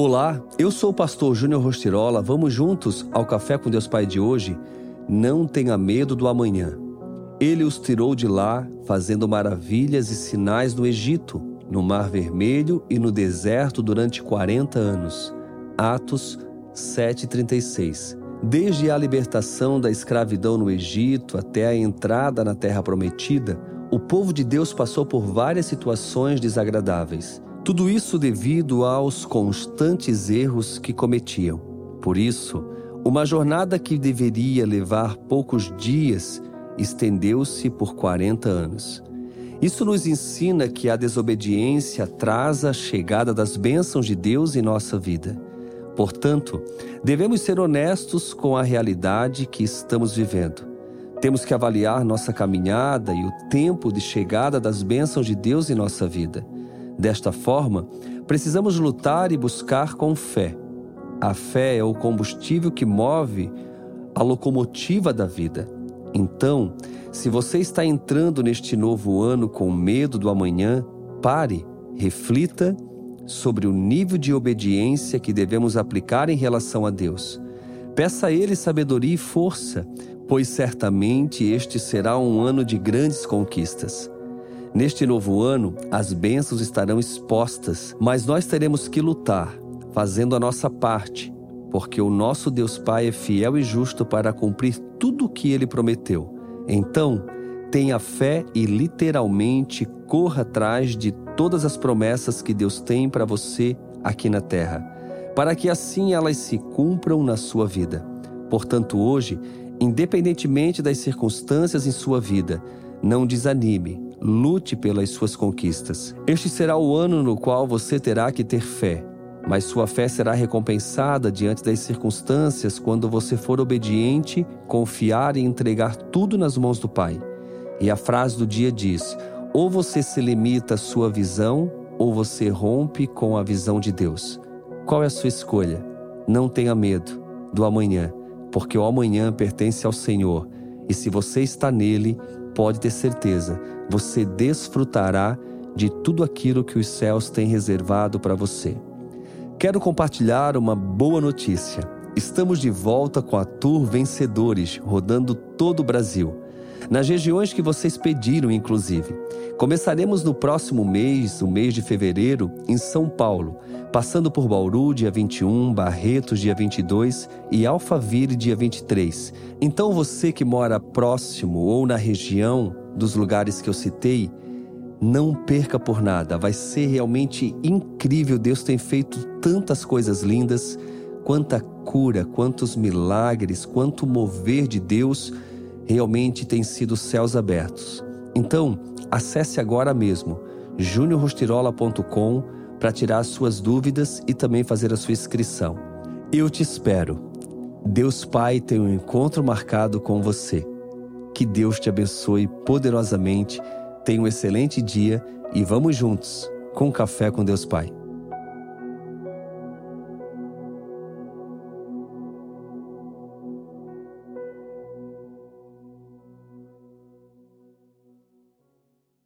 Olá, eu sou o pastor Júnior Rostirola. Vamos juntos ao Café com Deus Pai de hoje? Não tenha medo do amanhã. Ele os tirou de lá, fazendo maravilhas e sinais no Egito, no Mar Vermelho e no deserto durante 40 anos. Atos 7:36. Desde a libertação da escravidão no Egito até a entrada na terra prometida, o povo de Deus passou por várias situações desagradáveis. Tudo isso devido aos constantes erros que cometiam. Por isso, uma jornada que deveria levar poucos dias estendeu-se por 40 anos. Isso nos ensina que a desobediência atrasa a chegada das bênçãos de Deus em nossa vida. Portanto, devemos ser honestos com a realidade que estamos vivendo. Temos que avaliar nossa caminhada e o tempo de chegada das bênçãos de Deus em nossa vida. Desta forma, precisamos lutar e buscar com fé. A fé é o combustível que move a locomotiva da vida. Então, se você está entrando neste novo ano com medo do amanhã, pare, reflita sobre o nível de obediência que devemos aplicar em relação a Deus. Peça a Ele sabedoria e força, pois certamente este será um ano de grandes conquistas. Neste novo ano, as bênçãos estarão expostas, mas nós teremos que lutar, fazendo a nossa parte, porque o nosso Deus Pai é fiel e justo para cumprir tudo o que ele prometeu. Então, tenha fé e literalmente corra atrás de todas as promessas que Deus tem para você aqui na terra, para que assim elas se cumpram na sua vida. Portanto, hoje, Independentemente das circunstâncias em sua vida, não desanime, lute pelas suas conquistas. Este será o ano no qual você terá que ter fé, mas sua fé será recompensada diante das circunstâncias quando você for obediente, confiar e entregar tudo nas mãos do Pai. E a frase do dia diz: ou você se limita à sua visão, ou você rompe com a visão de Deus. Qual é a sua escolha? Não tenha medo do amanhã porque o amanhã pertence ao Senhor, e se você está nele, pode ter certeza, você desfrutará de tudo aquilo que os céus têm reservado para você. Quero compartilhar uma boa notícia. Estamos de volta com a Tour Vencedores, rodando todo o Brasil nas regiões que vocês pediram, inclusive. Começaremos no próximo mês, o mês de fevereiro, em São Paulo, passando por Bauru, dia 21, Barretos, dia 22 e Alphaville, dia 23. Então, você que mora próximo ou na região dos lugares que eu citei, não perca por nada, vai ser realmente incrível. Deus tem feito tantas coisas lindas, quanta cura, quantos milagres, quanto mover de Deus realmente tem sido céus abertos. Então, acesse agora mesmo juniorrostirola.com para tirar suas dúvidas e também fazer a sua inscrição. Eu te espero. Deus Pai tem um encontro marcado com você. Que Deus te abençoe poderosamente. Tenha um excelente dia e vamos juntos com Café com Deus Pai.